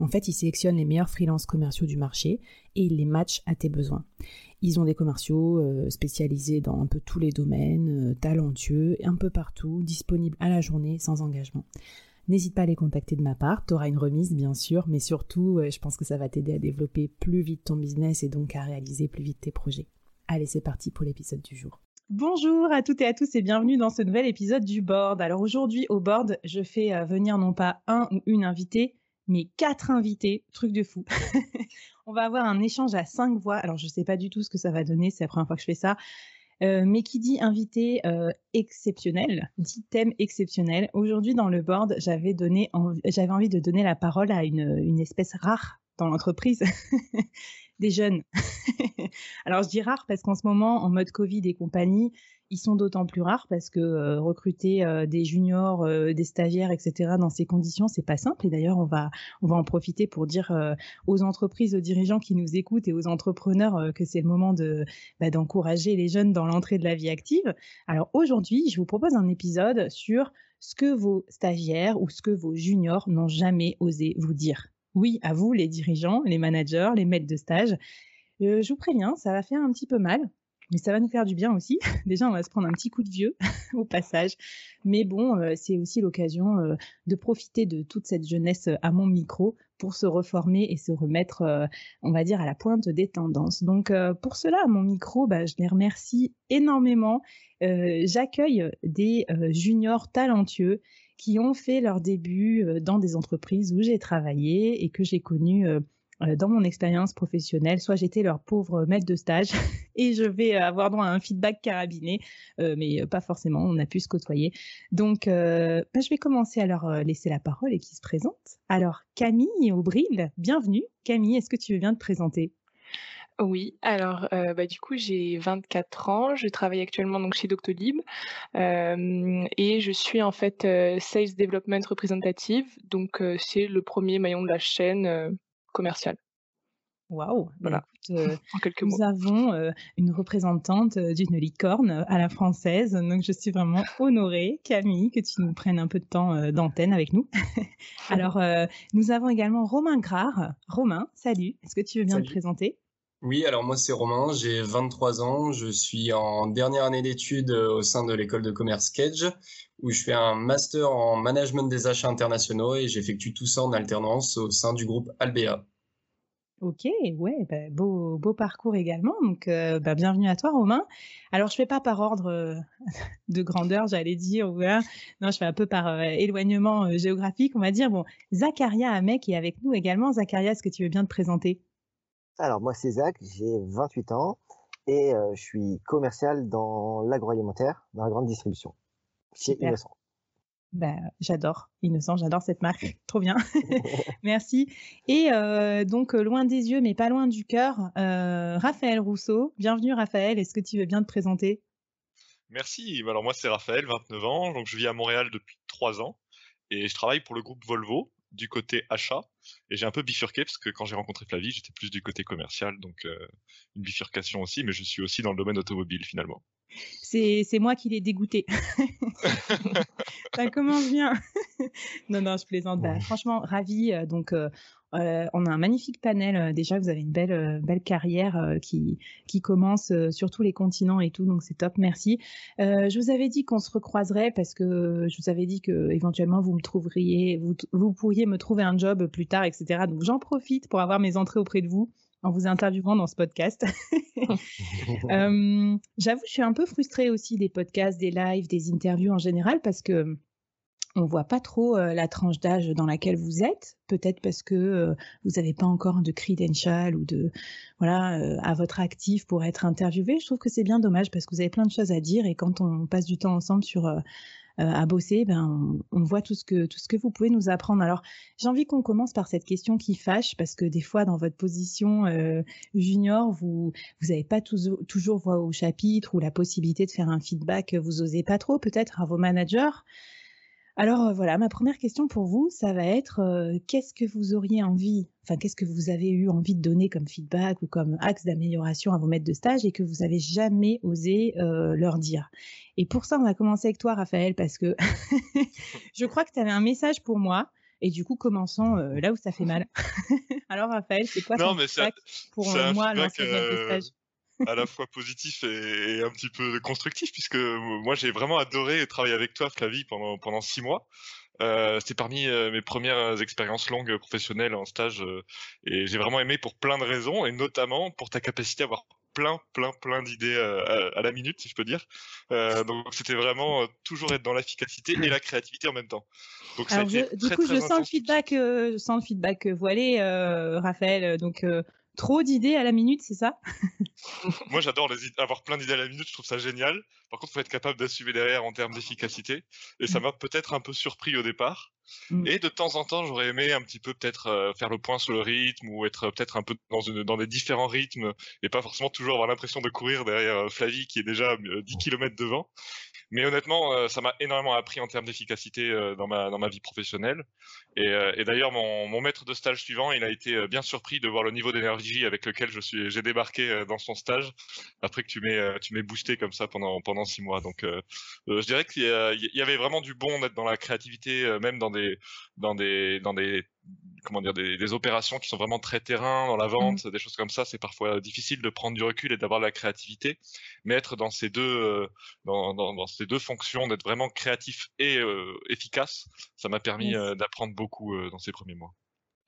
En fait, ils sélectionnent les meilleurs freelances commerciaux du marché et ils les matchent à tes besoins. Ils ont des commerciaux euh, spécialisés dans un peu tous les domaines, euh, talentueux, un peu partout, disponibles à la journée sans engagement. N'hésite pas à les contacter de ma part, tu auras une remise bien sûr, mais surtout, euh, je pense que ça va t'aider à développer plus vite ton business et donc à réaliser plus vite tes projets. Allez, c'est parti pour l'épisode du jour. Bonjour à toutes et à tous et bienvenue dans ce nouvel épisode du board. Alors aujourd'hui au board, je fais venir non pas un ou une invitée, mais quatre invités, truc de fou. On va avoir un échange à cinq voix. Alors je sais pas du tout ce que ça va donner, c'est la première fois que je fais ça. Euh, mais qui dit invité euh, exceptionnel, dit thème exceptionnel. Aujourd'hui dans le board, j'avais donné, j'avais envie de donner la parole à une, une espèce rare dans l'entreprise des jeunes. Alors je dis rare parce qu'en ce moment, en mode Covid et compagnie, ils sont d'autant plus rares parce que euh, recruter euh, des juniors, euh, des stagiaires, etc. dans ces conditions, c'est pas simple. Et d'ailleurs, on va on va en profiter pour dire aux entreprises, aux dirigeants qui nous écoutent et aux entrepreneurs que c'est le moment de bah, d'encourager les jeunes dans l'entrée de la vie active. Alors aujourd'hui, je vous propose un épisode sur ce que vos stagiaires ou ce que vos juniors n'ont jamais osé vous dire. Oui, à vous, les dirigeants, les managers, les maîtres de stage. Euh, je vous préviens, ça va faire un petit peu mal, mais ça va nous faire du bien aussi. Déjà, on va se prendre un petit coup de vieux au passage. Mais bon, euh, c'est aussi l'occasion euh, de profiter de toute cette jeunesse à mon micro pour se reformer et se remettre, on va dire, à la pointe des tendances. Donc, pour cela, à mon micro, bah, je les remercie énormément. J'accueille des juniors talentueux qui ont fait leur début euh, dans des entreprises où j'ai travaillé et que j'ai connues euh, euh, dans mon expérience professionnelle. Soit j'étais leur pauvre maître de stage et je vais avoir droit à un feedback carabiné, mais pas forcément, on a pu se côtoyer. Donc, bah, je vais commencer à leur laisser la parole et qui se présente. Alors, Camille Aubril, bienvenue. Camille, est-ce que tu veux bien te présenter? Oui, alors euh, bah, du coup j'ai 24 ans, je travaille actuellement donc chez Doctolib euh, et je suis en fait euh, Sales Development Representative, donc c'est le premier maillon de la chaîne commerciale. Waouh, voilà. en quelques nous avons une représentante d'une licorne à la française, donc je suis vraiment honorée, Camille, que tu nous prennes un peu de temps d'antenne avec nous. Alors, nous avons également Romain Grard. Romain, salut, est-ce que tu veux bien te présenter? Oui, alors moi c'est Romain, j'ai 23 ans, je suis en dernière année d'études euh, au sein de l'école de commerce Cage, où je fais un master en management des achats internationaux et j'effectue tout ça en alternance au sein du groupe Albea. Ok, ouais, bah, beau, beau parcours également. Donc, euh, bah, bienvenue à toi, Romain. Alors, je fais pas par ordre euh, de grandeur, j'allais dire. Ouais. Non, je fais un peu par éloignement géographique, on va dire. Bon, Zacharia Amek est avec nous également. Zacharia, est-ce que tu veux bien te présenter? Alors, moi, c'est Zach, j'ai 28 ans et euh, je suis commercial dans l'agroalimentaire, dans la grande distribution, chez Innocent. Ben, j'adore Innocent, j'adore cette marque, trop bien. Merci. Et euh, donc loin des yeux, mais pas loin du cœur, euh, Raphaël Rousseau. Bienvenue Raphaël. Est-ce que tu veux bien te présenter? Merci. Alors moi c'est Raphaël, 29 ans, donc je vis à Montréal depuis 3 ans et je travaille pour le groupe Volvo du côté achat et j'ai un peu bifurqué parce que quand j'ai rencontré Flavie, j'étais plus du côté commercial, donc euh, une bifurcation aussi, mais je suis aussi dans le domaine automobile finalement. c'est moi qui l'ai dégoûté. ça commence bien. non, non, je plaisante. Bah, franchement, ravi. Euh, donc, euh, euh, on a un magnifique panel. déjà, vous avez une belle, belle carrière qui, qui commence sur tous les continents et tout. Donc, c'est top. Merci. je vous avais dit qu'on se recroiserait parce que je vous avais dit que éventuellement vous me trouveriez, vous, vous pourriez me trouver un job plus tard, etc. Donc, j'en profite pour avoir mes entrées auprès de vous en vous interviewant dans ce podcast. euh, J'avoue, je suis un peu frustrée aussi des podcasts, des lives, des interviews en général parce que on voit pas trop euh, la tranche d'âge dans laquelle vous êtes. Peut-être parce que euh, vous n'avez pas encore de credential ou de voilà euh, à votre actif pour être interviewé. Je trouve que c'est bien dommage parce que vous avez plein de choses à dire et quand on passe du temps ensemble sur à bosser, ben, on, voit tout ce, que, tout ce que vous pouvez nous apprendre. Alors, j'ai envie qu'on commence par cette question qui fâche, parce que des fois, dans votre position junior, vous vous n'avez pas toujours voix au chapitre ou la possibilité de faire un feedback, vous osez pas trop peut-être à vos managers. Alors euh, voilà, ma première question pour vous, ça va être euh, qu'est-ce que vous auriez envie, enfin qu'est-ce que vous avez eu envie de donner comme feedback ou comme axe d'amélioration à vos maîtres de stage et que vous avez jamais osé euh, leur dire? Et pour ça, on va commencer avec toi, Raphaël, parce que je crois que tu avais un message pour moi. Et du coup, commençons là où ça fait mal. Alors, Raphaël, c'est quoi ton feedback pour moi, lancer maître de stage? À la fois positif et, un petit peu constructif, puisque moi j'ai vraiment adoré travailler avec toi, Flavie, pendant, pendant six mois. Euh, C'était parmi euh, mes premières expériences longues professionnelles en stage, euh, et j'ai vraiment aimé pour plein de raisons, et notamment pour ta capacité à avoir plein, plein, plein d'idées euh, à, la minute, si je peux dire. donc c'était vraiment toujours être dans l'efficacité et la créativité en même temps. Donc ça du coup, je sens le feedback, je sens le feedback voilé, Raphaël. Donc trop d'idées à la minute, c'est ça? Moi, j'adore avoir plein d'idées à la minute, je trouve ça génial. Par contre, il faut être capable d'assumer derrière en termes d'efficacité. Et ça mm. m'a peut-être un peu surpris au départ. Mm. Et de temps en temps, j'aurais aimé un petit peu peut-être euh, faire le point sur le rythme ou être peut-être un peu dans, une, dans des différents rythmes et pas forcément toujours avoir l'impression de courir derrière euh, Flavie qui est déjà 10 euh, km devant. Mais honnêtement, ça m'a énormément appris en termes d'efficacité dans, ma, dans ma vie professionnelle. Et, et d'ailleurs, mon, mon, maître de stage suivant, il a été bien surpris de voir le niveau d'énergie avec lequel je suis, j'ai débarqué dans son stage après que tu m'aies, tu m'aies boosté comme ça pendant, pendant six mois. Donc, je dirais qu'il y, avait vraiment du bon d'être dans la créativité, même dans des dans des dans des comment dire des, opérations qui sont vraiment très terrain dans la mmh. vente, des choses comme ça, c'est parfois difficile de prendre du recul et d'avoir de la créativité. Mais être dans ces deux euh, dans, dans, ces deux fonctions, d'être vraiment créatif et euh, efficace, ça m'a permis euh, d'apprendre beaucoup dans ces premiers mois.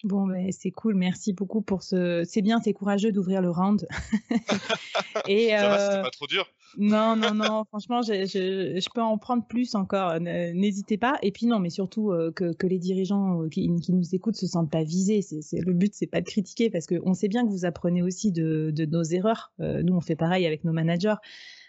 Bon, mais c'est cool, merci beaucoup pour ce. C'est bien, c'est courageux d'ouvrir le round. et ça va, c'était pas trop dur. Non, non, non, franchement, je, je, peux en prendre plus encore. N'hésitez pas. Et puis non, mais surtout euh, que, que, les dirigeants euh, qui, qui, nous écoutent se sentent pas visés. C'est, le but, c'est pas de critiquer parce qu'on sait bien que vous apprenez aussi de, de nos erreurs. Euh, nous, on fait pareil avec nos managers.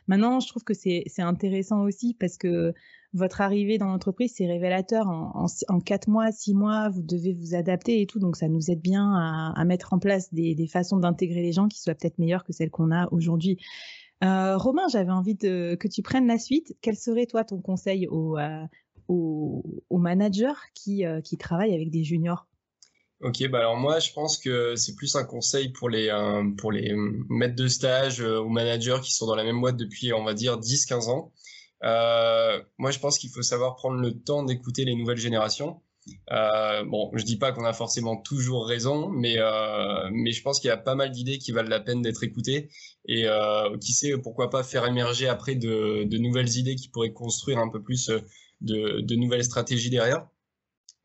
Maintenant, je trouve que c'est, intéressant aussi parce que votre arrivée dans l'entreprise, c'est révélateur. En, en, quatre mois, six mois, vous devez vous adapter et tout. Donc, ça nous aide bien à, mettre en place des, façons d'intégrer les gens qui soient peut-être meilleures que celles qu'on a aujourd'hui. Euh, Romain, j'avais envie que tu prennes la suite. Quel serait toi ton conseil aux, euh, managers qui, euh, qui travaillent avec des juniors? Ok, bah alors moi je pense que c'est plus un conseil pour les pour les maîtres de stage ou managers qui sont dans la même boîte depuis on va dire 10-15 ans. moi je pense qu'il faut savoir prendre le temps d'écouter les nouvelles générations. Euh, bon, je dis pas qu'on a forcément toujours raison, mais euh, mais je pense qu'il y a pas mal d'idées qui valent la peine d'être écoutées et euh, qui sait pourquoi pas faire émerger après de, de, nouvelles idées qui pourraient construire un peu plus de, de nouvelles stratégies derrière.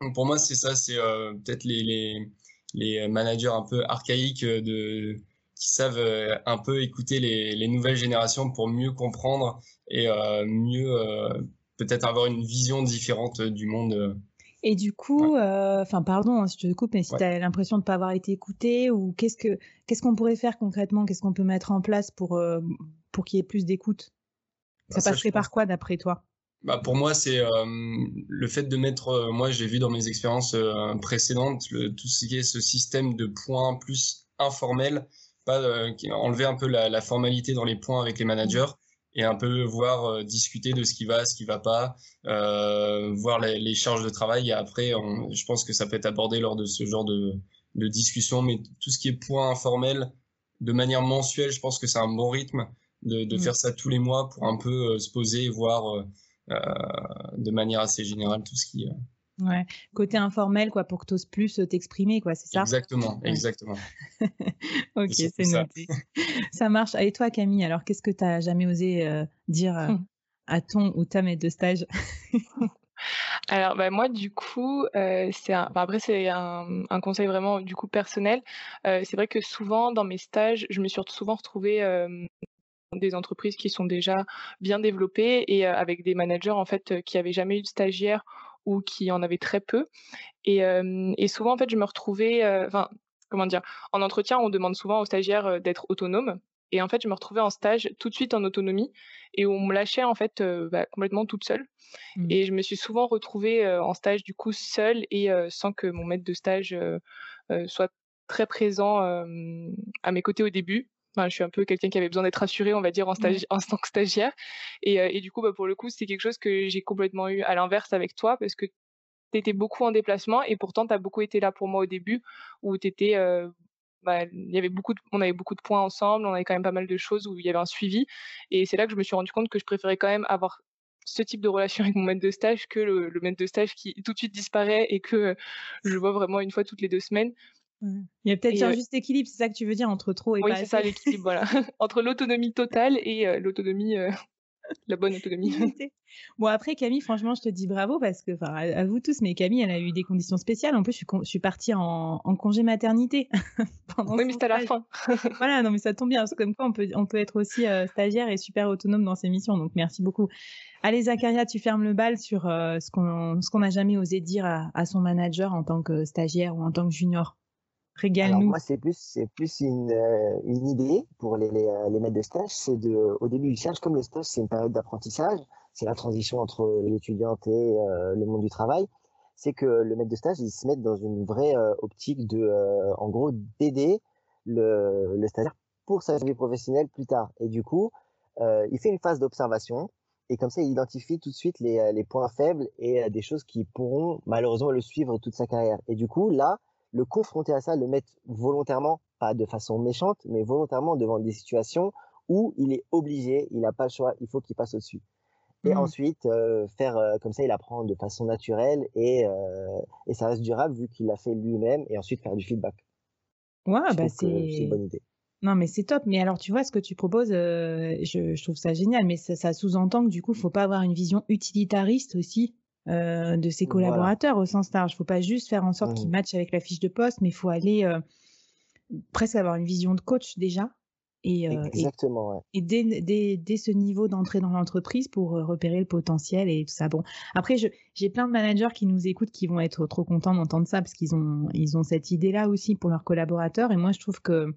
Donc pour moi, c'est ça, c'est euh, peut-être les, les, les managers un peu archaïques de qui savent euh, un peu écouter les, les nouvelles générations pour mieux comprendre et mieux peut-être avoir une vision différente du monde et du coup, euh, enfin, pardon hein, si je te coupe, mais si tu as l'impression de ne pas avoir été écouté, ou qu'est-ce que qu'est-ce qu'on pourrait faire concrètement? Qu'est-ce qu'on peut mettre en place pour, euh, pour qu'il y ait plus d'écoute? Bah, Ça passerait par quoi d'après toi? Bah pour moi, c'est euh, le fait de mettre, moi j'ai vu dans mes expériences précédentes, le, tout ce qui est ce système de points plus informel, pas enlever un peu la, la, formalité dans les points avec les managers et un peu voir euh, discuter de ce qui va, ce qui va pas, euh, voir les, les, charges de travail. Et après, on, je pense que ça peut être abordé lors de ce genre de, de discussion. Mais tout ce qui est point informel, de manière mensuelle, je pense que c'est un bon rythme de, de mmh. faire ça tous les mois pour un peu se poser et voir de manière assez générale tout ce qui Ouais, côté informel, quoi, pour que tu oses plus t'exprimer, quoi, c'est ça? Exactement, exactement. ok, c'est noté. Ça. marche. Et toi, Camille, alors qu'est-ce que tu n'as jamais osé dire à ton ou ta maître de stage? Alors bah, moi du coup c'est après c'est un, conseil vraiment du coup personnel. c'est vrai que souvent dans mes stages je me suis souvent retrouvée des entreprises qui sont déjà bien développées et avec des managers en fait qui avaient jamais eu de stagiaire ou qui en avaient très peu. Et, et souvent en fait je me retrouvais, enfin comment dire, en entretien on demande souvent aux stagiaires d'être autonomes. Et en fait, je me retrouvais en stage tout de suite en autonomie et on me lâchait en fait bah, complètement toute seule. Mmh. Et je me suis souvent retrouvée en stage du coup seule et sans que mon maître de stage soit très présent à mes côtés au début. Enfin, je suis un peu quelqu'un qui avait besoin d'être rassuré, on va dire, en, stage, en tant que stagiaire. Et, et du coup, bah, pour le coup, c'est quelque chose que j'ai complètement eu à l'inverse avec toi parce que tu étais beaucoup en déplacement et pourtant tu as beaucoup été là pour moi au début où tu étais bah, il y avait beaucoup on avait beaucoup de points ensemble, on avait quand même pas mal de choses où il y avait un suivi. Et c'est là que je me suis rendu compte que je préférais quand même avoir ce type de relation avec mon maître de stage que le, maître de stage qui tout de suite disparaît et que je vois vraiment une fois toutes les deux semaines. Il y a peut-être un juste équilibre, c'est ça que tu veux dire, entre trop et oui, pas Oui, c'est ça l'équilibre, voilà. entre l'autonomie totale et euh, l'autonomie euh, la bonne autonomie. bon, après, Camille, franchement, je te dis bravo parce que, enfin, à, vous tous, mais Camille, elle a eu des conditions spéciales. En plus, je suis, je suis partie en, congé maternité. pendant oui, mais c'était à la fin. voilà, non, mais ça tombe bien. Parce que comme quoi, on peut, on peut être aussi stagiaire et super autonome dans ses missions. Donc, merci beaucoup. Allez, Zacharia, tu fermes le bal sur ce qu'on qu'on n'a jamais osé dire à, à son manager en tant que stagiaire ou en tant que junior. Régale-nous. Moi, c'est plus, plus une, euh, une idée pour les, les, les, maîtres de stage. C'est de, au début du stage, comme le stage, c'est une période d'apprentissage, c'est la transition entre l'étudiante et euh, le monde du travail. C'est que le maître de stage, il se met dans une vraie euh, optique de, en gros, d'aider le, le stagiaire pour sa vie professionnelle plus tard. Et du coup, il fait une phase d'observation. Et comme ça, il identifie tout de suite les, les points faibles et des choses qui pourront malheureusement le suivre toute sa carrière. Et du coup, là, le confronter à ça, le mettre volontairement, pas de façon méchante, mais volontairement devant des situations où il est obligé, il n'a pas le choix, il faut qu'il passe au-dessus. Et mmh. ensuite, euh, faire euh, comme ça, il apprend de façon naturelle et, euh, et ça reste durable vu qu'il l'a fait lui-même et ensuite faire du feedback. Ouais, bah c'est une bonne idée. Non, mais c'est top. Mais alors, tu vois, ce que tu proposes, je, je, trouve ça génial. Mais ça, ça sous-entend que du coup, il faut pas avoir une vision utilitariste aussi euh, de ses collaborateurs au sens large. Il ne faut pas juste faire en sorte qu'ils mmh. matchent avec la fiche de poste, mais il faut aller euh, presque avoir une vision de coach déjà. Et, euh, Exactement, et, dès, dès, dès, ce niveau d'entrée dans l'entreprise pour repérer le potentiel et tout ça. Bon, après, j'ai plein de managers qui nous écoutent qui vont être trop contents d'entendre ça parce qu'ils ont, ils ont cette idée-là aussi pour leurs collaborateurs. Et moi, je trouve que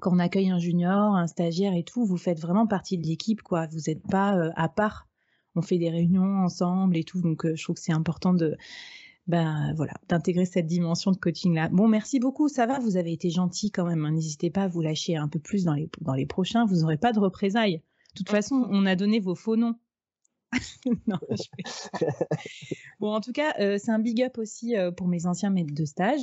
quand on accueille un junior, un stagiaire et tout, vous faites vraiment partie de l'équipe, quoi. Vous n'êtes pas à part on fait des réunions ensemble et tout. Donc, euh, je trouve que c'est important de, ben voilà, d'intégrer cette dimension de coaching là. Bon, merci beaucoup, ça va, vous avez été gentil quand même. Hein. N'hésitez pas à vous lâcher un peu plus dans les dans les prochains, vous n'aurez pas de représailles. De toute façon, on a donné vos faux noms. non, bon, en tout cas, euh, c'est un big up aussi euh, pour mes anciens maîtres de stage.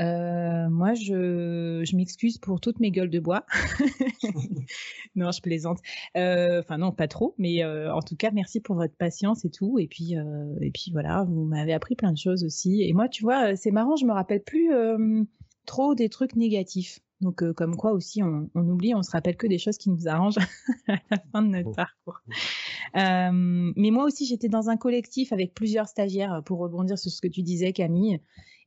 Euh, moi, je, je m'excuse pour toutes mes gueules de bois. non, je plaisante. Euh, enfin, non, pas trop, mais euh, en tout cas, merci pour votre patience et tout. Et puis, et puis voilà, vous m'avez appris plein de choses aussi. Et moi, tu vois, c'est marrant, je me rappelle plus trop des trucs négatifs. Donc, comme quoi aussi, on, on, oublie, on se rappelle que des choses qui nous arrangent à la fin de notre parcours. mais moi aussi, j'étais dans un collectif avec plusieurs stagiaires, pour rebondir sur ce que tu disais, Camille.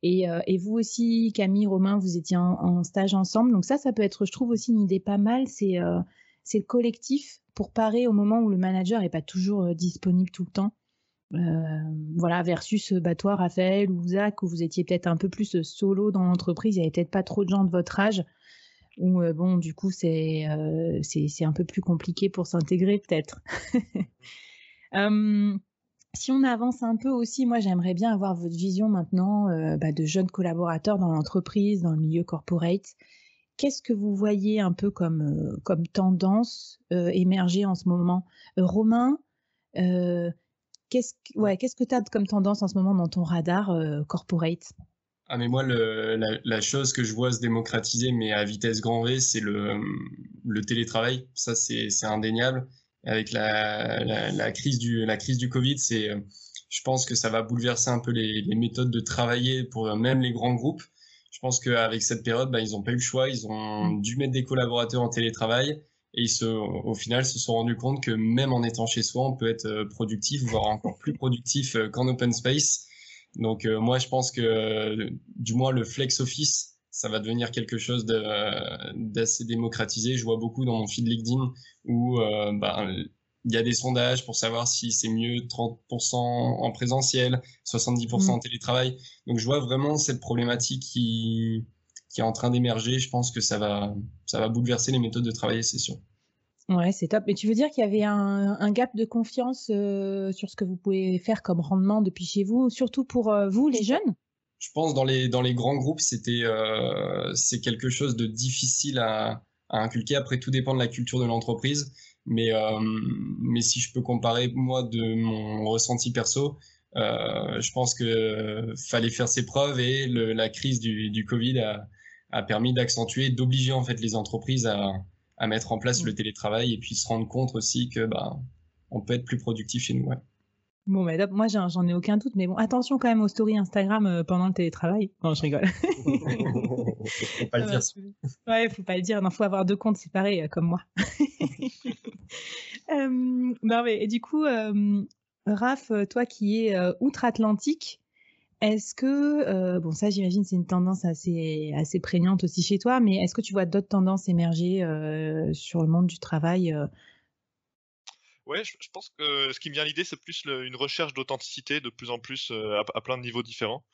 Euh, et, vous aussi, Camille, Romain, vous étiez en, stage ensemble. Donc ça, ça peut être, je trouve aussi une idée pas mal. C'est euh, le collectif pour parer au moment où le manager n'est pas toujours euh, disponible tout le temps. voilà, versus bah, toi, Raphaël ou Zach, où vous étiez peut-être un peu plus solo dans l'entreprise, il n'y avait peut-être pas trop de gens de votre âge, où bon, du coup, c'est c'est un peu plus compliqué pour s'intégrer peut-être. Si on avance un peu aussi, moi j'aimerais bien avoir votre vision maintenant euh, bah, de jeunes collaborateurs dans l'entreprise, dans le milieu corporate. Qu'est-ce que vous voyez un peu comme, euh, comme tendance euh, émerger en ce moment? Romain, qu'est-ce que tu as comme tendance en ce moment dans ton radar corporate? Ah mais moi, la, chose que je vois se démocratiser, mais à vitesse grand V, c'est le télétravail. Ça, c'est indéniable. Avec la, la, crise du, la crise du Covid, c'est, je pense que ça va bouleverser un peu les, les, méthodes de travailler pour même les grands groupes. Je pense qu'avec cette période, bah, ils n'ont pas eu le choix. Ils ont dû mettre des collaborateurs en télétravail. Et ils se, au final se sont rendus compte que même en étant chez soi, on peut être productif, voire encore plus productif qu'en open space. Donc euh, moi, je pense que du moins le flex office, ça va devenir quelque chose d'assez démocratisé. Je vois beaucoup dans mon feed LinkedIn où euh, ben, il y a des sondages pour savoir si c'est mieux 30% en présentiel, 70% en mmh. télétravail. Donc je vois vraiment cette problématique qui, qui est en train d'émerger. Je pense que ça va, ça va bouleverser les méthodes de travail, c'est sûr. Ouais, c'est top. Mais tu veux dire qu'il y avait un, gap de confiance euh, sur ce que vous pouvez faire comme rendement depuis chez vous, surtout pour euh, vous, les jeunes? Je pense dans les dans les grands groupes, c'était euh, c'est quelque chose de difficile à, à, inculquer. Après, tout dépend de la culture de l'entreprise. Mais mais si je peux comparer moi de mon ressenti perso, je pense que fallait faire ses preuves et le, la crise du, du Covid a, a permis d'accentuer, d'obliger en fait les entreprises à à mettre en place le mm. télétravail et puis se rendre compte aussi que bah, on peut être plus productif chez nous. Ouais. Bon, mais moi, j'en ai aucun doute, mais bon, attention quand même aux stories Instagram euh, pendant le télétravail. Non, je rigole. faut pas le dire. Ouais, faut pas le dire. Non, faut avoir deux comptes séparés, euh, comme moi. euh, non, mais et du coup, euh, Raph, toi qui es outre-Atlantique, est-ce que, bon ça j'imagine c'est une tendance assez, assez prégnante aussi chez toi, mais est-ce que tu vois d'autres tendances émerger sur le monde du travail? Ouais, je, pense que ce qui me vient à l'idée, c'est plus une recherche d'authenticité de plus en plus à, plein de niveaux différents.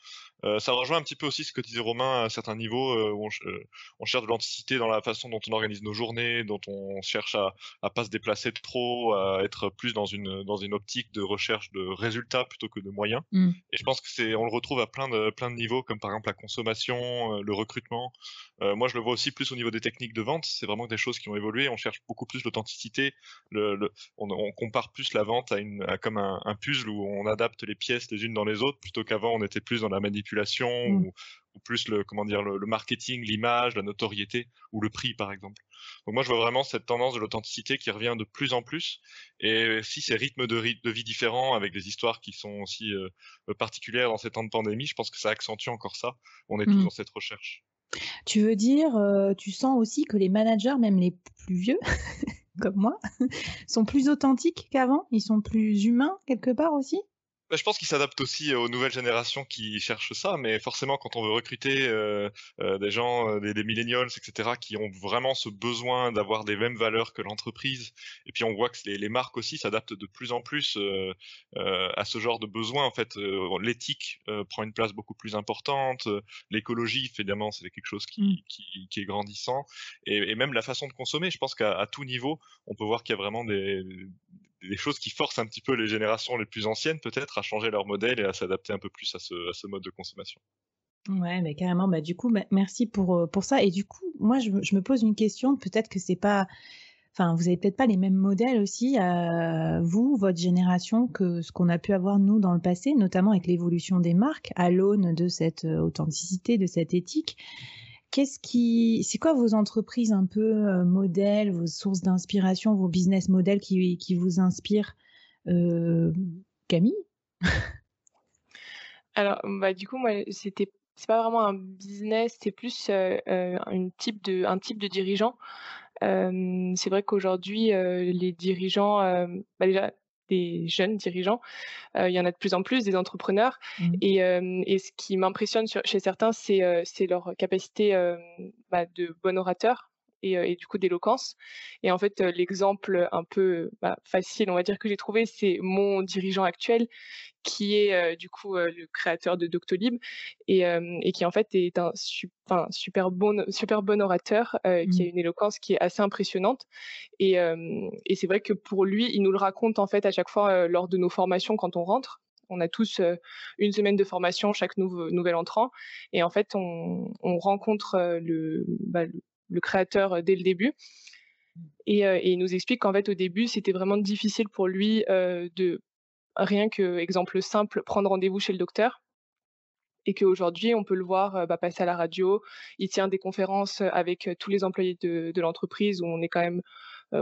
Euh, ça rejoint un petit peu aussi ce que disait Romain à certains niveaux, euh, où euh, on, cherche de l'anticité dans la façon dont on organise nos journées, dont on cherche à, à pas se déplacer trop, à être plus dans une dans une optique de recherche de résultats plutôt que de moyens. Mmh. Et je pense que c'est on le retrouve à plein de plein de niveaux, comme par exemple la consommation, le recrutement. moi, je le vois aussi plus au niveau des techniques de vente. C'est vraiment des choses qui ont évolué. On cherche beaucoup plus l'authenticité. Le, on, on, compare plus la vente à une à comme un, un puzzle où on adapte les pièces les unes dans les autres, plutôt qu'avant on était plus dans la manipulation Mmh. ou, plus le comment dire le, marketing, l'image, la notoriété ou le prix par exemple. Donc moi je vois vraiment cette tendance de l'authenticité qui revient de plus en plus et si ces rythmes de, de vie différents avec des histoires qui sont aussi euh, particulières dans ces temps de pandémie, je pense que ça accentue encore ça. On est tous mmh. dans cette recherche. Tu veux dire, euh, tu sens aussi que les managers, même les plus vieux, comme moi, sont plus authentiques qu'avant? Ils sont plus humains quelque part aussi? Je pense qu'il s'adapte aussi aux nouvelles générations qui cherchent ça, mais forcément, quand on veut recruter euh, euh, des gens, euh, des, des, millennials, etc., qui ont vraiment ce besoin d'avoir des mêmes valeurs que l'entreprise, et puis on voit que les, les marques aussi s'adaptent de plus en plus euh, euh à ce genre de besoin. En fait, l'éthique prend une place beaucoup plus importante, l'écologie, évidemment, c'est quelque chose qui, mmh. qui, qui est grandissant, et, et, même la façon de consommer. Je pense qu'à tout niveau, on peut voir qu'il y a vraiment des, des choses qui forcent un petit peu les générations les plus anciennes peut-être à changer leur modèle et à s'adapter un peu plus à ce, mode de consommation. Ouais, mais carrément. Bah, du coup, merci pour, euh, pour ça. Et du coup, moi, je, me pose une question. Peut-être que c'est pas. Enfin, vous avez peut-être pas les mêmes modèles aussi, à vous, votre génération, que ce qu'on a pu avoir nous dans le passé, notamment avec l'évolution des marques, à l'aune de cette euh, authenticité, de cette éthique. Qu'est-ce qui, c'est quoi vos entreprises un peu euh, modèles, vos sources d'inspiration, vos business models qui, qui vous inspirent, euh, Camille? Alors, bah, du coup, moi, c'était c'est pas vraiment un business, c'est plus euh, une type de, un type de dirigeant. c'est vrai qu'aujourd'hui, les dirigeants, bah, déjà, des jeunes dirigeants. il y en a de plus en plus, des entrepreneurs. Mmh. Et, et, ce qui m'impressionne chez certains, c'est leur capacité bah, de bon orateur. Et, et, du coup d'éloquence. Et en fait, l'exemple un peu bah, facile, on va dire, que j'ai trouvé, c'est mon dirigeant actuel qui est euh, du coup euh, le créateur de Doctolib et, euh, et, qui en fait est un super bon, super bon orateur qui a mmh. une éloquence qui est assez impressionnante. Et, et c'est vrai que pour lui, il nous le raconte en fait à chaque fois lors de nos formations quand on rentre. On a tous une semaine de formation chaque nouvel entrant et en fait on, on rencontre le, bah, le, créateur dès le début. Et, et, il nous explique qu'en fait au début c'était vraiment difficile pour lui de Rien que, exemple simple, prendre rendez-vous chez le docteur. et qu'aujourd'hui, on peut le voir bah, passer à la radio. Il tient des conférences avec tous les employés de, de l'entreprise où on est quand même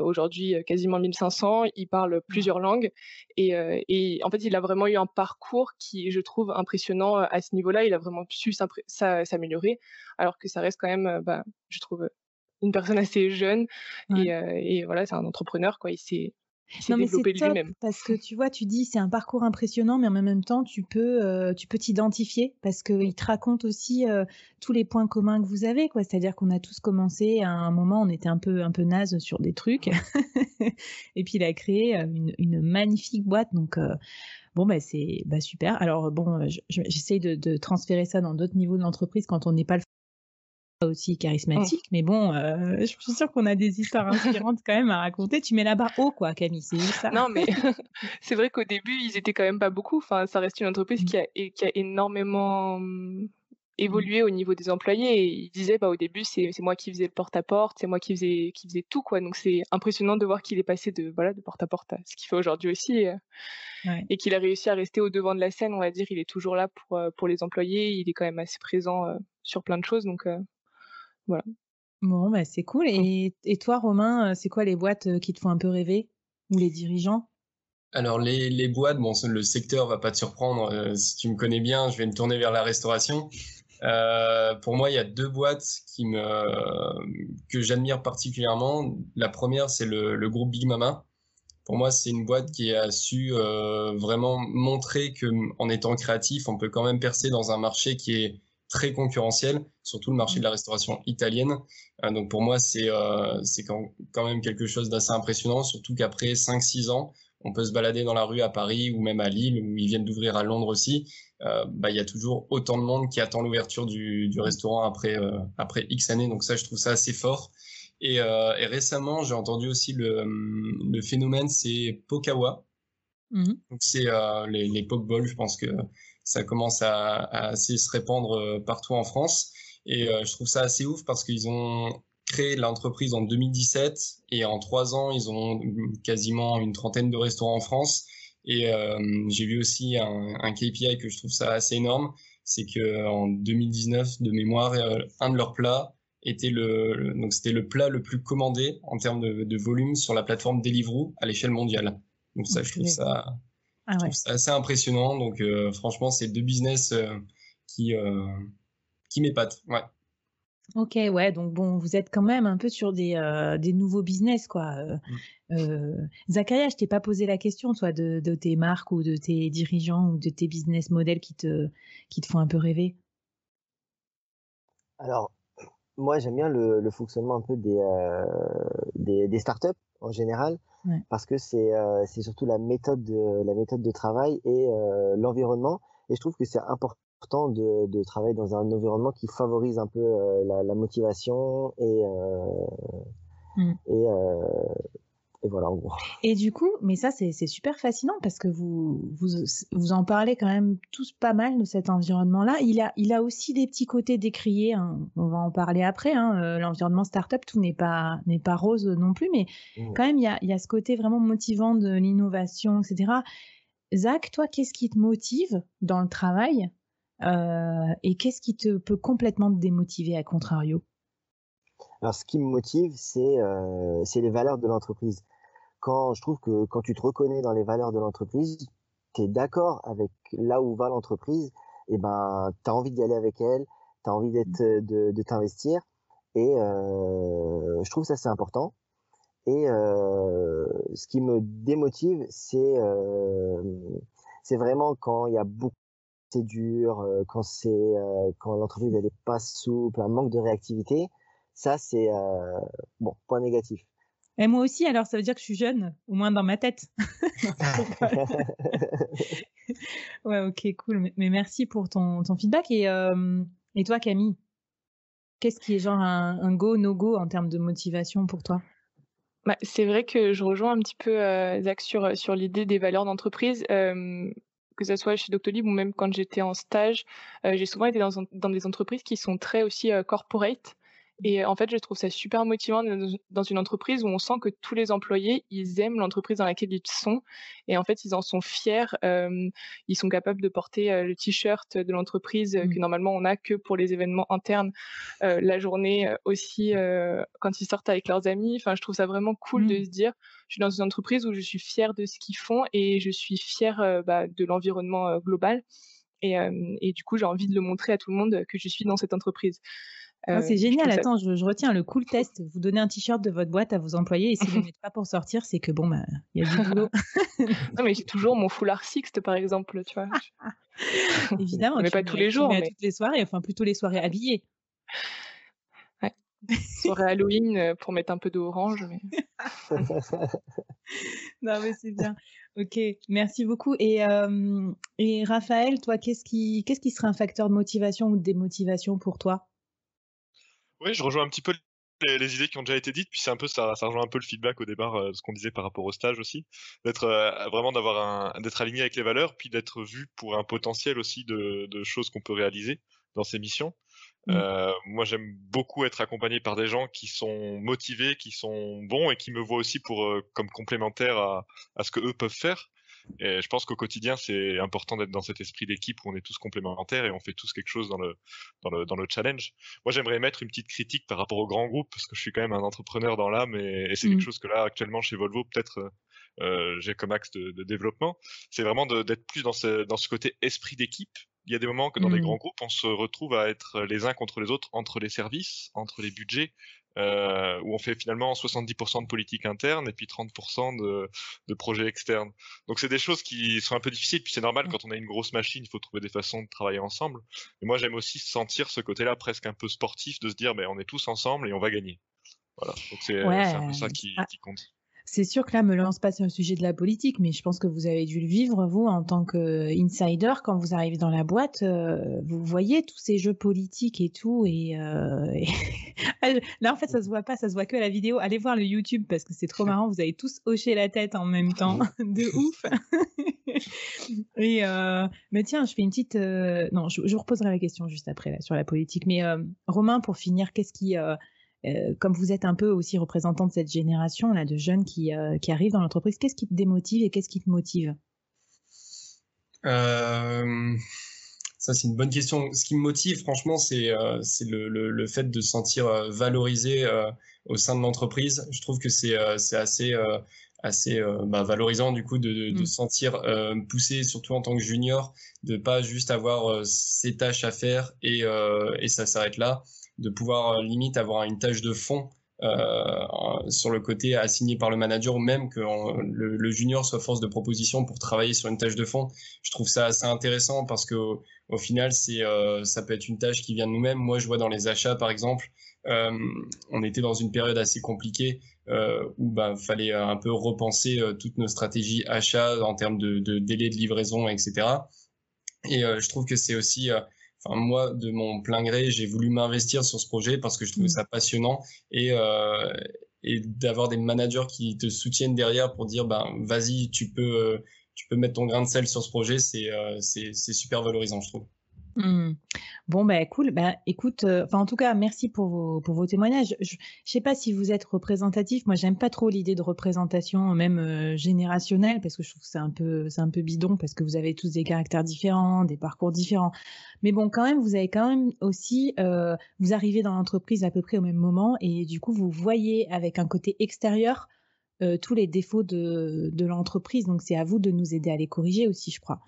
aujourd'hui quasiment 1500. Il parle plusieurs langues et, et, en fait, il a vraiment eu un parcours qui, je trouve, impressionnant à ce niveau-là. Il a vraiment su s'améliorer, alors que ça reste quand même, bah, je trouve, une personne assez jeune et, et, voilà, c'est un entrepreneur quoi. Il s'est non, mais c'est top parce que tu vois, tu dis c'est un parcours impressionnant, mais en même temps, tu peux, euh, tu peux t'identifier parce qu'il te raconte aussi euh, tous les points communs que vous avez, quoi. C'est-à-dire qu'on a tous commencé à un moment, on était un peu, un peu naze sur des trucs, et puis il a créé euh, une, une magnifique boîte, donc. Bon, bah, c'est bah, super. Alors, bon, j'essaye de, de, transférer ça dans d'autres niveaux de l'entreprise quand on n'est pas le aussi charismatique, mais bon, euh, je suis sûre qu'on a des histoires inspirantes quand même à raconter. Tu mets la barre haut, quoi, Camille, c'est ça. Non, mais c'est vrai qu'au début, ils étaient quand même pas beaucoup. Enfin, ça reste une entreprise mmh. qui, a, qui a énormément mmh, évolué au niveau des employés. Et ils disaient, bah, au début, c'est moi qui faisais le porte-à-porte, c'est moi qui faisais, qui faisais tout, quoi. Donc, c'est impressionnant de voir qu'il est passé de, voilà, de porte-à-porte à ce qu'il fait aujourd'hui aussi. Euh, et qu'il a réussi à rester au devant de la scène, on va dire. Il est toujours là pour, euh, pour les employés. Il est quand même assez présent sur plein de choses. Donc, voilà. Bon, bah, c'est cool. Et, et toi, Romain, euh, c'est quoi les boîtes euh, qui te font un peu rêver? Ou les dirigeants? Alors les, les, boîtes, bon, le secteur va pas te surprendre. Euh, si tu me connais bien, je vais me tourner vers la restauration. Euh, pour moi, il y a deux boîtes qui me, que j'admire particulièrement. La première, c'est le, le, groupe Big Mama. Pour moi, c'est une boîte qui a su euh, vraiment montrer que en étant créatif, on peut quand même percer dans un marché qui est très concurrentiel, surtout le marché de la restauration italienne. Euh, donc pour moi, c'est euh, c'est quand, quand, même quelque chose d'assez impressionnant, surtout qu'après 5-6 ans, on peut se balader dans la rue à Paris ou même à Lille, où ils viennent d'ouvrir à Londres aussi. Euh, bah, il y a toujours autant de monde qui attend l'ouverture du, du, restaurant après, euh, après X années. Donc ça, je trouve ça assez fort. Et, euh, et récemment, j'ai entendu aussi le, le phénomène, c'est Pokawa. Mmh. Donc c'est les, les Pokeballs, je pense que ça commence à, à assez se répandre euh, partout en France. Et euh, je trouve ça assez ouf parce qu'ils ont créé l'entreprise en 2017 et en trois ans, ils ont quasiment une trentaine de restaurants en France. Et euh, j'ai vu aussi un, un, KPI que je trouve ça assez énorme, c'est que en 2019, de mémoire, euh, un de leurs plats était le, donc c'était le plat le plus commandé en termes de, de volume sur la plateforme Deliveroo à l'échelle mondiale. Donc ça, je trouve ça ah c'est assez impressionnant. Donc, euh, franchement, c'est deux business euh, qui, euh, qui m'épatent. Ouais. Ok, ouais, donc bon, vous êtes quand même un peu sur des, des nouveaux business, quoi. Mm. Zacharia, je t'ai pas posé la question, toi, de, de, tes marques ou de tes dirigeants ou de tes business models qui te, qui te font un peu rêver? Alors, moi, j'aime bien le, le, fonctionnement un peu des, des, des startups en général parce que c'est euh, c'est surtout la méthode de la méthode de travail et euh, l'environnement et je trouve que c'est important de, de travailler dans un environnement qui favorise un peu euh, la, la, motivation et mmh. et et voilà, en gros. Et du coup, mais ça, c'est super fascinant parce que vous, vous, vous en parlez quand même tous pas mal de cet environnement-là. Il a, il a aussi des petits côtés décriés. Hein. On va en parler après. Hein. Euh, l'environnement startup, tout n'est pas, n'est pas rose non plus, mais mmh. quand même, il y a, il y a ce côté vraiment motivant de l'innovation, etc. Zach, toi, qu'est-ce qui te motive dans le travail euh, et qu'est-ce qui te peut complètement te démotiver à contrario? Alors, ce qui me motive, c'est euh, les valeurs de l'entreprise quand je trouve que quand tu te reconnais dans les valeurs de l'entreprise, tu es d'accord avec là où va l'entreprise, et ben tu as envie d'y aller avec elle, tu as envie d'être mmh. de, de t'investir et euh, je trouve ça c'est important. Et euh, ce qui me démotive, c'est euh, c'est vraiment quand il y a beaucoup c'est dur, quand c'est quand l'entreprise elle est pas souple, un manque de réactivité, ça c'est bon point négatif. Et moi aussi, alors ça veut dire que je suis jeune, au moins dans ma tête. ouais, ok, cool. Mais merci pour ton, ton feedback. Et, euh, et toi, Camille, qu'est-ce qui est genre un, un go, no go en termes de motivation pour toi? Bah, C'est vrai que je rejoins un petit peu euh, Zach sur, sur l'idée des valeurs d'entreprise. Euh, que ce soit chez Doctolib ou même quand j'étais en stage, euh, j'ai souvent été dans, dans, des entreprises qui sont très aussi euh, corporate Et en fait, je trouve ça super motivant dans une entreprise où on sent que tous les employés, ils aiment l'entreprise dans laquelle ils sont. Et en fait, ils en sont fiers. ils sont capables de porter le t-shirt de l'entreprise que mmh. normalement on n'a que pour les événements internes la journée aussi quand ils sortent avec leurs amis. Enfin, je trouve ça vraiment cool de mmh. se dire, je suis dans une entreprise où je suis fière de ce qu'ils font et je suis fière bah, de l'environnement global. Et, et, du coup, j'ai envie de le montrer à tout le monde que je suis dans cette entreprise. Ah, c'est génial. Attends, je, retiens le cool test. Vous donnez un t-shirt de votre boîte à vos employés et si vous ne mettez pas pour sortir, c'est que bon, bah, il y a du boulot. non, mais j'ai toujours mon foulard Sixte, par exemple, tu vois. Évidemment. mais pas tous les jours. Mais... toutes les soirées, enfin plutôt les soirées habillées. Ouais. Soirée Halloween euh, pour mettre un peu d'orange. Mais... non, mais c'est bien. Ok, merci beaucoup. Et, euh, et Raphaël, toi, qu'est-ce qui, qu'est-ce qui serait un facteur de motivation ou de démotivation pour toi? Oui, je rejoins un petit peu les, idées qui ont déjà été dites, puis c'est un peu ça, ça rejoint un peu le feedback au départ, euh, ce qu'on disait par rapport au stage aussi, d'être euh, vraiment d'avoir un, d'être aligné avec les valeurs, puis d'être vu pour un potentiel aussi de, choses qu'on peut réaliser dans ces missions. Mmh. Euh, moi, j'aime beaucoup être accompagné par des gens qui sont motivés, qui sont bons et qui me voient aussi pour comme complémentaire à, à ce que eux peuvent faire. Et je pense qu'au quotidien, c'est important d'être dans cet esprit d'équipe où on est tous complémentaires et on fait tous quelque chose dans le, dans le, dans le challenge. Moi, j'aimerais mettre une petite critique par rapport au grand groupe parce que je suis quand même un entrepreneur dans l'âme et, c'est quelque mmh. chose que là, actuellement, chez Volvo, peut-être, euh, j'ai comme axe de, de développement. C'est vraiment d'être plus dans ce, dans ce côté esprit d'équipe il y a des moments que dans les mmh. grands groupes, on se retrouve à être les uns contre les autres, entre les services, entre les budgets, euh, où on fait finalement 70% de politique interne et puis 30% de, de projets externes. Donc c'est des choses qui sont un peu difficiles, puis c'est normal quand on a une grosse machine, il faut trouver des façons de travailler ensemble. Mais moi j'aime aussi sentir ce côté-là presque un peu sportif, de se dire ben, on est tous ensemble et on va gagner. Voilà, donc c'est un peu ça qui, ah. qui compte. C'est sûr que là, me lance pas sur le sujet de la politique, mais je pense que vous avez dû le vivre, vous, en tant qu'insider, quand vous arrivez dans la boîte, euh, vous voyez tous ces jeux politiques et tout, et, euh, là, en fait, ça se voit pas, ça se voit que à la vidéo. Allez voir le YouTube, parce que c'est trop marrant, vous avez tous hoché la tête en même temps, de ouf. et, euh, mais tiens, je fais une petite... non, je, je, reposerai la question juste après, là, sur la politique. Mais Romain, pour finir, qu'est-ce qui euh, comme vous êtes un peu aussi représentant de cette génération là de jeunes qui, euh, qui arrivent dans l'entreprise, qu'est-ce qui te démotive et qu'est-ce qui te motive? Euh, Ça c'est une bonne question. Ce qui me motive, franchement, c'est c'est le, le, fait de se sentir valorisé au sein de l'entreprise. Je trouve que c'est assez assez bah, valorisant du coup de, de, mmh. sentir poussé surtout en tant que junior de pas juste avoir ses tâches à faire et, et ça s'arrête là de pouvoir euh, limite avoir une tâche de fond euh, sur le côté assigné par le manager ou même que le, junior soit force de proposition pour travailler sur une tâche de fond. Je trouve ça assez intéressant parce que au, final, c'est euh, ça peut être une tâche qui vient de nous-mêmes. Moi, je vois dans les achats, par exemple, on était dans une période assez compliquée où bah fallait un peu repenser toutes nos stratégies achats en termes de, de délai de livraison, etc. Et je trouve que c'est aussi Enfin, moi, de mon plein gré, j'ai voulu m'investir sur ce projet parce que je trouvais mm. ça passionnant et, euh, et d'avoir des managers qui te soutiennent derrière pour dire, ben, vas-y, tu peux, euh, tu peux mettre ton grain de sel sur ce projet, c'est, euh, super valorisant, je trouve. Mmh. Bon, ben cool. Ben, écoute, euh, en tout cas, merci pour vos, pour vos témoignages. Je, ne sais pas si vous êtes représentatif. Moi, j'aime pas trop l'idée de représentation, même euh, générationnelle, parce que je trouve que c'est un peu, un peu bidon, parce que vous avez tous des caractères différents, des parcours différents. Mais bon, quand même, vous avez quand même aussi, euh, vous arrivez dans l'entreprise à peu près au même moment, et du coup, vous voyez avec un côté extérieur tous les défauts de, de l'entreprise. Donc, c'est à vous de nous aider à les corriger aussi, je crois.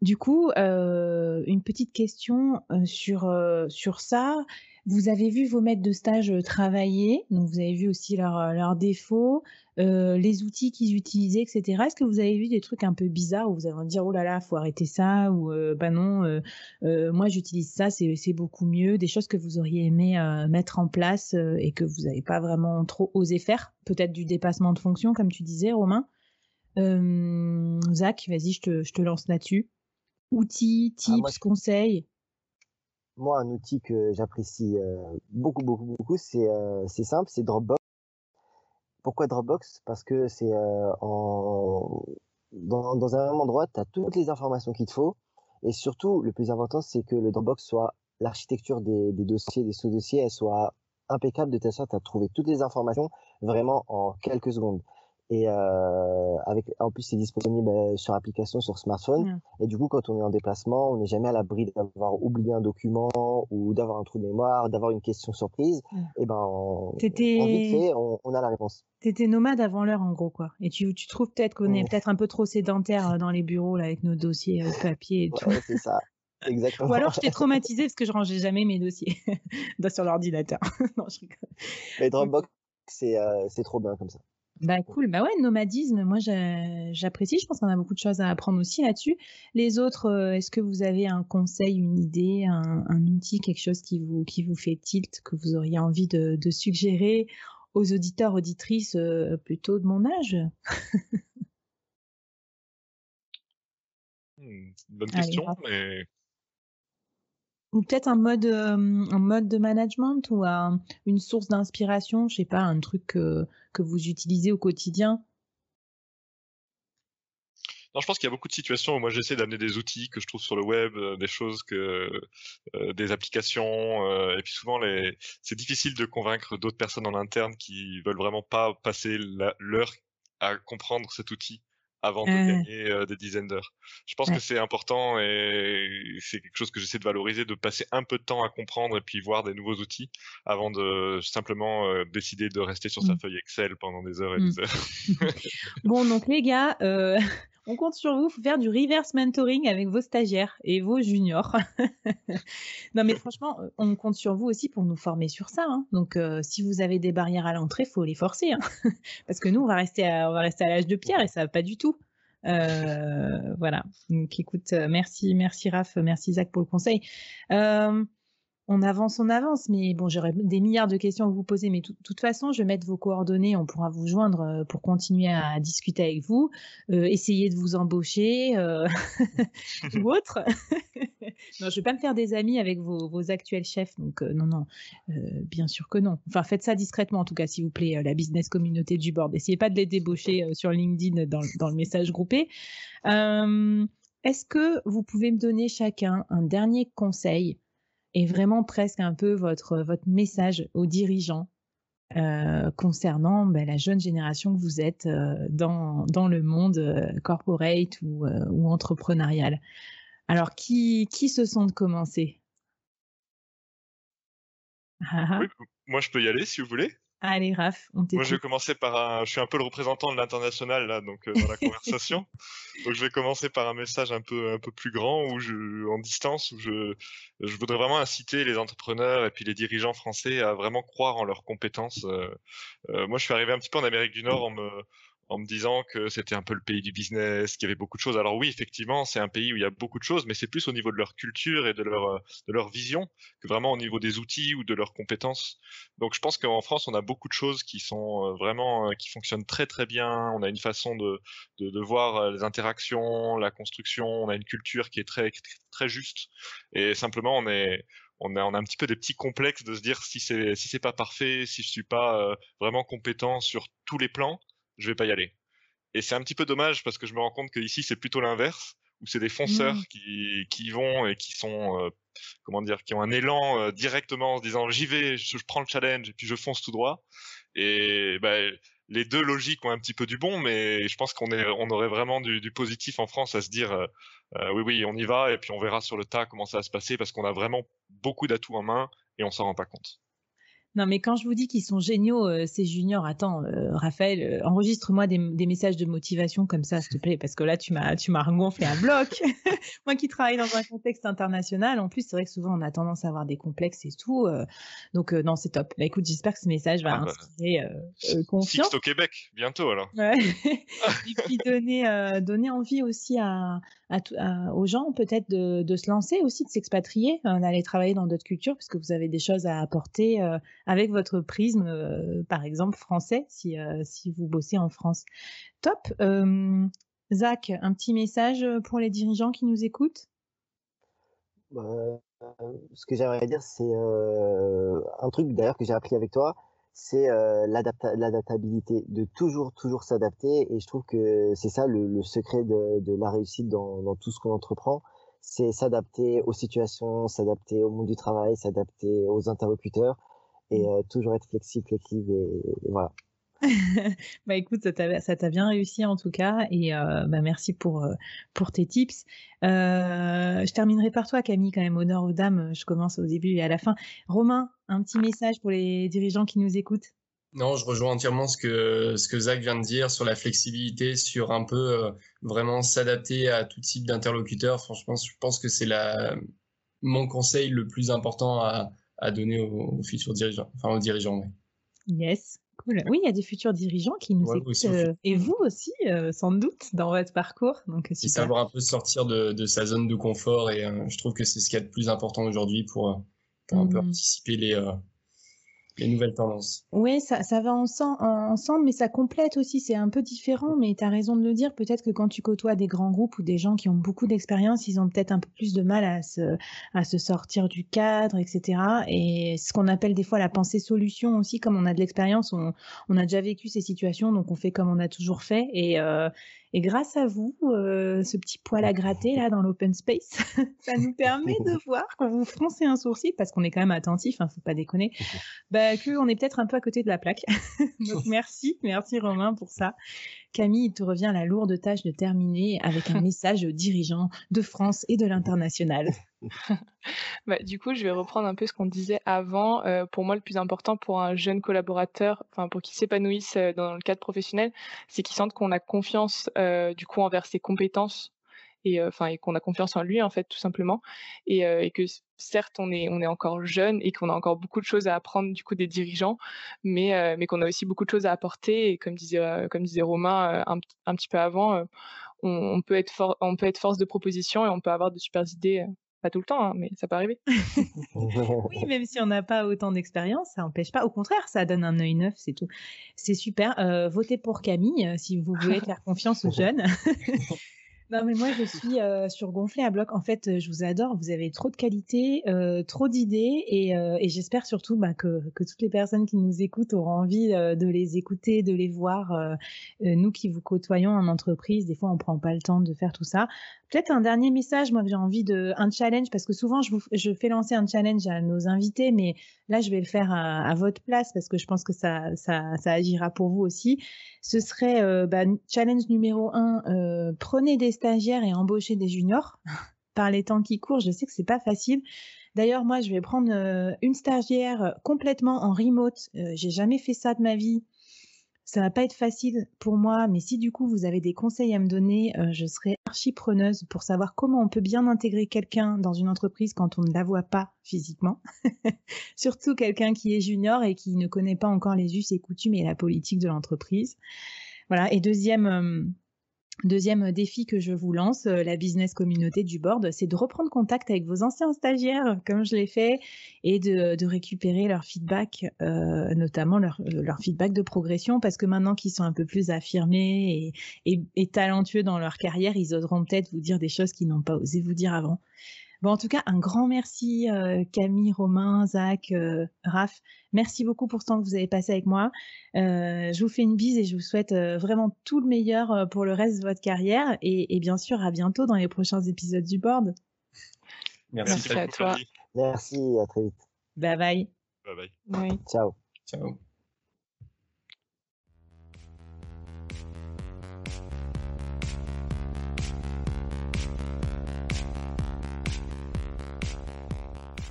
Du coup, euh, une petite question euh, sur, euh, sur ça. Vous avez vu vos maîtres de stage travailler, donc vous avez vu aussi leurs défauts, les outils qu'ils utilisaient, etc. Est-ce que vous avez vu des trucs un peu bizarres où vous allez dire oh là là, faut arrêter ça ou bah non, moi j'utilise ça, c'est beaucoup mieux, des choses que vous auriez aimé mettre en place et que vous n'avez pas vraiment trop osé faire, peut-être du dépassement de fonction comme tu disais, Romain. Zach, vas-y, je te, je te lance là-dessus. Outils, ah, tips, conseils? Moi, un outil que j'apprécie euh, beaucoup, beaucoup, beaucoup, euh, c'est simple, c'est Dropbox. Pourquoi Dropbox? Parce que c'est euh, en... dans, dans un même endroit, tu as toutes les informations qu'il te faut. Et surtout, le plus important, c'est que le Dropbox soit l'architecture des, des, dossiers, des sous-dossiers, elle soit impeccable de telle sorte à trouver toutes les informations vraiment en quelques secondes. Et euh, avec, en plus, c'est disponible euh, sur application, sur smartphone. Mmh. Et du coup, quand on est en déplacement, on n'est jamais à l'abri d'avoir oublié un document ou d'avoir un trou de mémoire, d'avoir une question surprise. Mmh. Et ben, on, fait, on, a la réponse. T'étais nomade avant l'heure, en gros, quoi. Et tu, tu trouves peut-être qu'on est mmh. peut-être un peu trop sédentaire euh, dans les bureaux, là, avec nos dossiers euh, papier et tout. c'est ça. Exactement. Ou alors je t'ai traumatisé parce que je rangeais jamais mes dossiers sur l'ordinateur. non, je rigole. Mais Dropbox, c'est euh, trop bien comme ça. Bah cool, bah ouais, nomadisme, moi j'apprécie, je pense qu'on a beaucoup de choses à apprendre aussi là-dessus. Les autres, euh, est-ce que vous avez un conseil, une idée, un, outil, quelque chose qui vous, qui vous fait tilt, que vous auriez envie de, suggérer aux auditeurs, auditrices euh, plutôt de mon âge? Hmm, Bonne question, mais ou peut-être un mode, euh, un mode de management ou une source d'inspiration, je sais pas, un truc vous utilisez au quotidien? Je pense qu'il y a beaucoup de situations où moi j'essaie d'amener des outils que je trouve sur le web, euh, des choses que, euh, des applications, et puis souvent les, c'est difficile de convaincre d'autres personnes en interne qui veulent vraiment pas passer l'heure à comprendre cet outil avant de gagner des dizaines d'heures. Je pense que c'est important et c'est quelque chose que j'essaie de valoriser, de passer un peu de temps à comprendre et puis voir des nouveaux outils avant de simplement décider de rester sur sa mmh. feuille Excel pendant des heures et mmh. des heures. bon, donc les gars, euh, on compte sur vous pour faire du reverse mentoring avec vos stagiaires et vos juniors. non, mais franchement, euh, on compte sur vous aussi pour nous former sur ça. Hein. Donc, euh, si vous avez des barrières à l'entrée, faut les forcer, hein. parce que nous, on va rester à, l'âge de pierre et ça va pas du tout. Euh, voilà. Donc, écoute, merci, merci Raph, merci Zach pour le conseil. On avance, on avance, mais bon, j'aurais des milliards de questions à vous poser, mais de toute façon, je vais mettre vos coordonnées, on pourra vous joindre euh, pour continuer à discuter avec vous, euh, essayer de vous embaucher euh, ou autre. non, je vais pas me faire des amis avec vos, actuels chefs, donc non, non, bien sûr que non. Enfin, faites ça discrètement, en tout cas, s'il vous plaît, la business communauté du board. Essayez pas de les débaucher sur LinkedIn dans le message groupé. Est-ce que vous pouvez me donner chacun un dernier conseil et vraiment presque un peu votre, votre message aux dirigeants euh, concernant ben, la jeune génération que vous êtes euh, dans, dans le monde euh, corporate ou, ou entrepreneurial. Alors, qui, qui se sent de commencer oui, Moi, je peux y aller si vous voulez. Allez, Raph, on Moi, je vais commencer par un. Je suis un peu le représentant de l'international là, donc euh, dans la conversation. donc, je vais commencer par un message un peu un peu plus grand, où je, en distance, où je je voudrais vraiment inciter les entrepreneurs et puis les dirigeants français à vraiment croire en leurs compétences. Euh, euh, moi, je suis arrivé un petit peu en Amérique du Nord en me en me disant que c'était un peu le pays du business, qu'il y avait beaucoup de choses. Alors oui, effectivement, c'est un pays où il y a beaucoup de choses, mais c'est plus au niveau de leur culture et de leur euh, de leur vision que vraiment au niveau des outils ou de leurs compétences. Donc je pense qu'en France, on a beaucoup de choses qui sont euh, vraiment euh, qui fonctionnent très très bien. On a une façon de de, de voir les interactions, la construction. On a une culture qui est très très juste. Et simplement, on est on a, on a un petit peu des petits complexes de se dire si c'est si c'est pas parfait, si je suis pas vraiment compétent sur tous les plans, je vais pas y aller. Et c'est un petit peu dommage parce que je me rends compte que ici c'est plutôt l'inverse, où c'est des fonceurs mmh. qui, qui y vont et qui sont euh, comment dire, qui ont un élan euh, directement en se disant j'y vais, je, prends le challenge et puis je fonce tout droit. Et bah, les deux logiques ont un petit peu du bon, mais je pense qu'on est, on aurait vraiment du, du, positif en France à se dire euh, oui oui on y va et puis on verra sur le tas comment ça va se passer parce qu'on a vraiment beaucoup d'atouts en main et on s'en rend pas compte. Non, mais quand je vous dis qu'ils sont géniaux, euh, ces juniors, attends, euh, Raphaël, euh, enregistre-moi des, messages de motivation comme ça, s'il te plaît, parce que là, tu m'as, tu m'as gonflé un bloc. Moi qui travaille dans un contexte international, en plus, c'est vrai que souvent, on a tendance à avoir des complexes et tout. donc, non, c'est top. Bah, écoute, j'espère que ce message va ah bah, inspirer confiance. au Québec, bientôt alors. Ouais. et puis donner, donner envie aussi à, aux gens peut-être de, se lancer aussi, de s'expatrier, d'aller travailler dans d'autres cultures, parce que vous avez des choses à apporter avec votre prisme, euh, par exemple français, si, euh, si vous bossez en France. Top. Zach, un petit message pour les dirigeants qui nous écoutent? Bah, Ce que j'aimerais dire, c'est euh, un truc d'ailleurs que j'ai appris avec toi, c'est l'adaptabilité, de toujours, toujours s'adapter. Et je trouve que c'est ça le, secret de, la réussite dans, dans tout ce qu'on entreprend, c'est s'adapter aux situations, s'adapter au monde du travail, s'adapter aux interlocuteurs et mmh. toujours être flexible, flexible et voilà. bah écoute, ça t'a bien réussi en tout cas et euh, bah merci pour, euh, pour tes tips. Euh, je terminerai par toi Camille quand même, honneur aux dames, je commence au début et à la fin. Romain, un petit message pour les dirigeants qui nous écoutent non, je rejoins entièrement ce que, ce que Zach vient de dire sur la flexibilité, sur un peu vraiment s'adapter à tout type d'interlocuteur. Franchement, je pense que c'est la, mon conseil le plus important à, à donner aux, futurs dirigeants, enfin aux dirigeants. Yes. Oui, il y a des futurs dirigeants qui nous écoutent, euh, et vous aussi, euh, sans doute, dans votre parcours. Donc, c'est savoir un peu sortir de, sa zone de confort, et euh, je trouve que c'est ce qu'il y a de plus important aujourd'hui pour, un peu mmh. anticiper les, les nouvelles tendances. Oui, ça, ça va ensemble, mais ça complète aussi. C'est un peu différent, mais tu as raison de le dire. Peut-être que quand tu côtoies des grands groupes ou des gens qui ont beaucoup d'expérience, ils ont peut-être un peu plus de mal à se, à se sortir du cadre, etc. Et ce qu'on appelle des fois la pensée solution aussi, comme on a de l'expérience, on, on, a déjà vécu ces situations, donc on fait comme on a toujours fait. Et, euh, et grâce à vous, euh, ce petit poil à gratter là dans l'open space, ça nous permet de voir quand vous froncez un sourcil, parce qu'on est quand même attentif, hein, faut pas déconner, bah, qu'on est peut-être un peu à côté de la plaque. Donc merci, merci Romain pour ça. Camille, il te revient la lourde tâche de terminer avec un message aux dirigeants de France et de l'international. bah, du coup, je vais reprendre un peu ce qu'on disait avant. Euh, pour moi, le plus important pour un jeune collaborateur, enfin pour qu'il s'épanouisse euh, dans le cadre professionnel, c'est qu'il sente qu'on a confiance euh, du coup envers ses compétences et enfin et qu'on a confiance en lui en fait tout simplement et, et que certes on est on est encore jeune et qu'on a encore beaucoup de choses à apprendre du coup des dirigeants mais mais qu'on a aussi beaucoup de choses à apporter et comme disait comme disait Romain un, un petit peu avant on, on, peut être on peut être force de proposition et on peut avoir de super idées pas tout le temps, hein, mais ça peut arriver. oui, même si on n'a pas autant d'expérience, ça n'empêche pas. Au contraire, ça donne un œil neuf, c'est tout. C'est super. Euh, votez pour Camille euh, si vous voulez faire confiance aux jeunes. Non, mais moi, je suis euh, surgonflée à bloc. En fait, euh, je vous adore. Vous avez trop de qualité, euh, trop d'idées, et, euh, et j'espère surtout bah, que, que, toutes les personnes qui nous écoutent auront envie de les écouter, de les voir. nous qui vous côtoyons en entreprise, des fois, on prend pas le temps de faire tout ça. Peut-être un dernier message. Moi, j'ai envie de un challenge parce que souvent, je, vous, je fais lancer un challenge à nos invités, mais là, je vais le faire à, à votre place parce que je pense que ça, ça, ça agira pour vous aussi. Ce serait bah, challenge numéro un. prenez des stagiaires et embaucher des juniors. Par les temps qui courent, je sais que c'est pas facile. D'ailleurs, moi, je vais prendre euh, une stagiaire complètement en remote. Euh, j'ai jamais fait ça de ma vie. Ça va pas être facile pour moi, mais si du coup vous avez des conseils à me donner, euh, je serai archi preneuse pour savoir comment on peut bien intégrer quelqu'un dans une entreprise quand on ne la voit pas physiquement. Surtout quelqu'un qui est junior et qui ne connaît pas encore les us et coutumes et la politique de l'entreprise. Voilà. Et deuxième Deuxième défi que je vous lance, euh, la business communauté du board, c'est de reprendre contact avec vos anciens stagiaires, comme je l'ai fait, et de, récupérer leur feedback, euh, notamment leur, euh, leur, feedback de progression, parce que maintenant qu'ils sont un peu plus affirmés et, et talentueux dans leur carrière, ils oseront peut-être vous dire des choses qu'ils n'ont pas osé vous dire avant. Bon, en tout cas, un grand merci euh, Camille, Romain, Zach, euh, Raph. Merci beaucoup pour ce temps que vous avez passé avec moi. Euh, je vous fais une bise et je vous souhaite vraiment tout le meilleur pour le reste de votre carrière et, bien sûr à bientôt dans les prochains épisodes du board. Merci, à toi. Merci, à très vite. Bye bye. Bye bye. Ciao. Ciao.